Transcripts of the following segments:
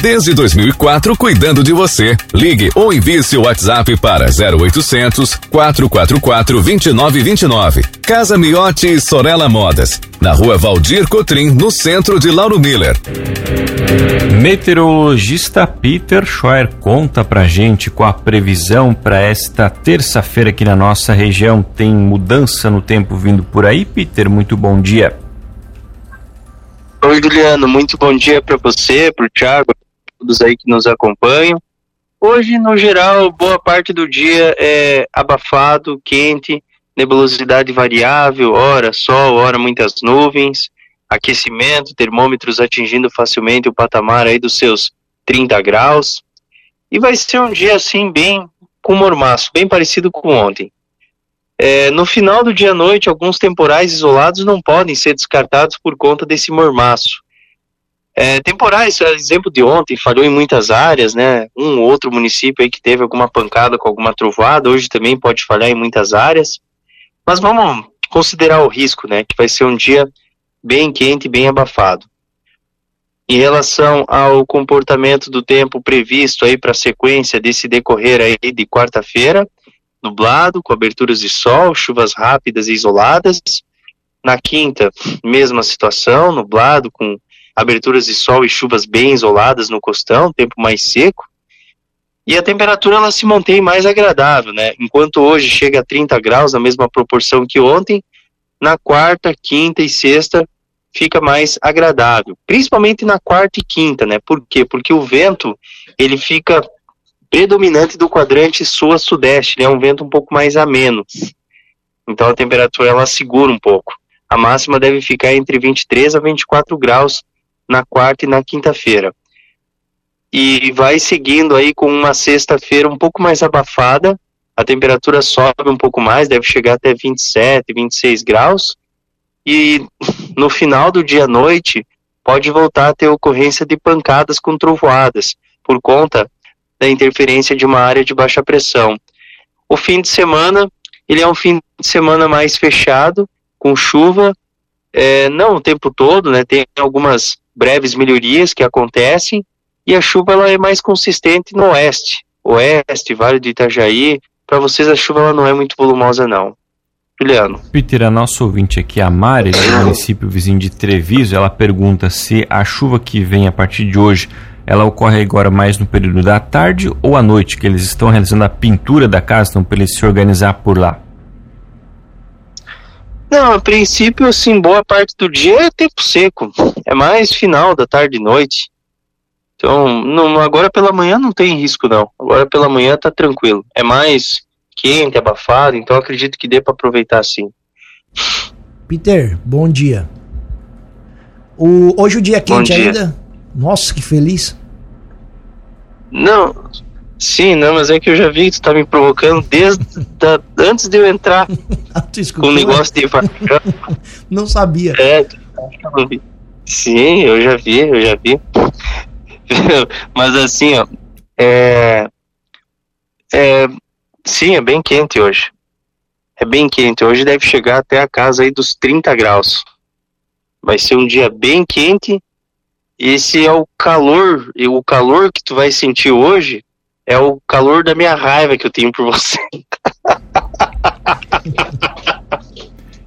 Desde 2004, cuidando de você. Ligue ou envie seu WhatsApp para 0800 444 2929. Casa Miotti e Sorella Modas. Na rua Valdir Cotrim, no centro de Lauro Miller. Meteorologista Peter Scheuer conta pra gente com a previsão para esta terça-feira aqui na nossa região. Tem mudança no tempo vindo por aí, Peter? Muito bom dia. Oi, Juliano, muito bom dia para você, para o Thiago, todos aí que nos acompanham. Hoje, no geral, boa parte do dia é abafado, quente, nebulosidade variável, hora sol, hora muitas nuvens, aquecimento, termômetros atingindo facilmente o patamar aí dos seus 30 graus. E vai ser um dia assim bem com mormaço, bem parecido com ontem. É, no final do dia à noite, alguns temporais isolados não podem ser descartados por conta desse mormaço. É, temporais, exemplo de ontem, falhou em muitas áreas, né? Um ou outro município aí que teve alguma pancada com alguma trovada, hoje também pode falhar em muitas áreas. Mas vamos considerar o risco, né? Que vai ser um dia bem quente, bem abafado. Em relação ao comportamento do tempo previsto aí para a sequência desse decorrer aí de quarta-feira, nublado, com aberturas de sol, chuvas rápidas e isoladas. Na quinta, mesma situação, nublado, com aberturas de sol e chuvas bem isoladas no costão, tempo mais seco. E a temperatura ela se mantém mais agradável, né? Enquanto hoje chega a 30 graus, na mesma proporção que ontem, na quarta, quinta e sexta fica mais agradável, principalmente na quarta e quinta, né? Por quê? Porque o vento ele fica predominante do quadrante sul-sudeste, né? É um vento um pouco mais ameno. Então a temperatura ela segura um pouco. A máxima deve ficar entre 23 a 24 graus na quarta e na quinta-feira. E vai seguindo aí com uma sexta-feira um pouco mais abafada. A temperatura sobe um pouco mais, deve chegar até 27, 26 graus. E no final do dia à noite pode voltar a ter ocorrência de pancadas com trovoadas, por conta da interferência de uma área de baixa pressão. O fim de semana, ele é um fim de semana mais fechado, com chuva, é, não o tempo todo, né, tem algumas breves melhorias que acontecem, e a chuva ela é mais consistente no oeste, oeste, Vale do Itajaí, para vocês a chuva ela não é muito volumosa não. Juliano. Peter, a nossa ouvinte aqui, a Mari, do município vizinho de Treviso, ela pergunta se a chuva que vem a partir de hoje ela ocorre agora mais no período da tarde ou à noite, que eles estão realizando a pintura da casa, então para eles se organizar por lá? Não, a princípio, assim, boa parte do dia é tempo seco. É mais final da tarde e noite. Então, não, agora pela manhã não tem risco, não. Agora pela manhã tá tranquilo. É mais quente, abafado, então acredito que dê para aproveitar sim. Peter, bom dia. O, hoje o dia é quente ainda? Nossa, que feliz. Não, sim, não, mas é que eu já vi que tu tá me provocando desde da, antes de eu entrar com o negócio de Não sabia. É, sim, eu já vi, eu já vi. mas assim, ó, é, é, sim, é bem quente hoje. É bem quente. Hoje deve chegar até a casa aí dos 30 graus. Vai ser um dia bem quente esse é o calor, e o calor que tu vai sentir hoje é o calor da minha raiva que eu tenho por você.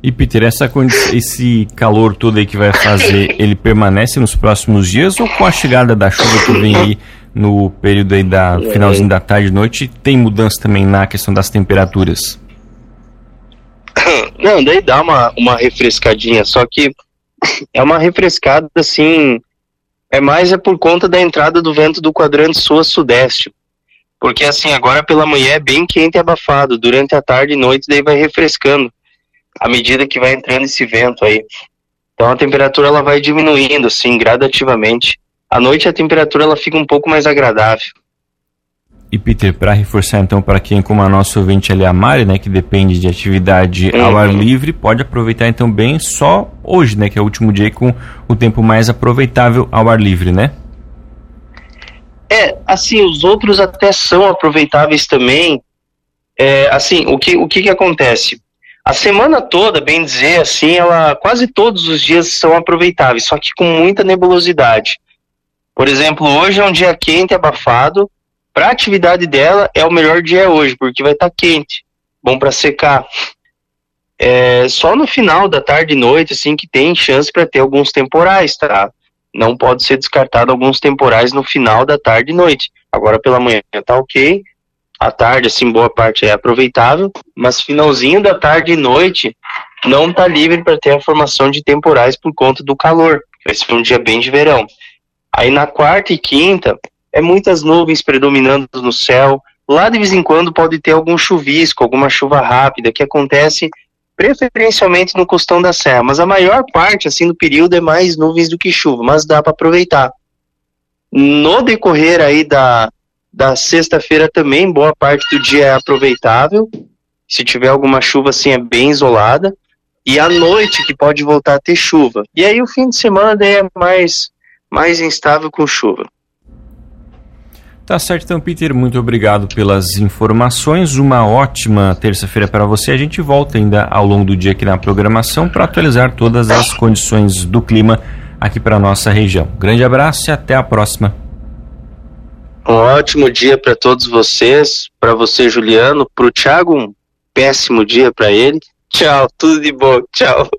E Peter, essa, esse calor todo aí que vai fazer, ele permanece nos próximos dias ou com a chegada da chuva que vem aí no período aí da finalzinho da tarde e noite, tem mudança também na questão das temperaturas? Não, daí dá uma, uma refrescadinha, só que é uma refrescada assim, é mais é por conta da entrada do vento do quadrante sul-sudeste. Porque assim, agora pela manhã é bem quente e abafado, durante a tarde e noite daí vai refrescando, à medida que vai entrando esse vento aí. Então a temperatura ela vai diminuindo assim, gradativamente. À noite a temperatura ela fica um pouco mais agradável. E Peter, para reforçar então para quem como a nossa ouvinte ali a Mari, né, que depende de atividade uhum. ao ar livre, pode aproveitar então bem só hoje, né, que é o último dia com o tempo mais aproveitável ao ar livre, né? É, assim, os outros até são aproveitáveis também. É, assim, o que, o que que acontece? A semana toda, bem dizer assim, ela quase todos os dias são aproveitáveis, só que com muita nebulosidade. Por exemplo, hoje é um dia quente abafado. Para atividade dela é o melhor dia hoje, porque vai estar tá quente, bom para secar. É só no final da tarde e noite assim que tem chance para ter alguns temporais, tá? Não pode ser descartado alguns temporais no final da tarde e noite. Agora pela manhã tá ok, à tarde, assim, boa parte é aproveitável, mas finalzinho da tarde e noite não está livre para ter a formação de temporais por conta do calor. Vai ser um dia bem de verão. Aí na quarta e quinta, é muitas nuvens predominando no céu. Lá de vez em quando pode ter algum chuvisco, alguma chuva rápida que acontece preferencialmente no costão da serra, mas a maior parte assim do período é mais nuvens do que chuva, mas dá para aproveitar. No decorrer aí da da sexta-feira também, boa parte do dia é aproveitável. Se tiver alguma chuva, assim, é bem isolada. E à noite que pode voltar a ter chuva. E aí o fim de semana é mais, mais instável com chuva. Tá certo, então, Peter, muito obrigado pelas informações. Uma ótima terça-feira para você. A gente volta ainda ao longo do dia aqui na programação para atualizar todas as condições do clima aqui para nossa região. Grande abraço e até a próxima. Um ótimo dia para todos vocês, para você, Juliano, para o Thiago, um péssimo dia para ele. Tchau, tudo de bom, tchau.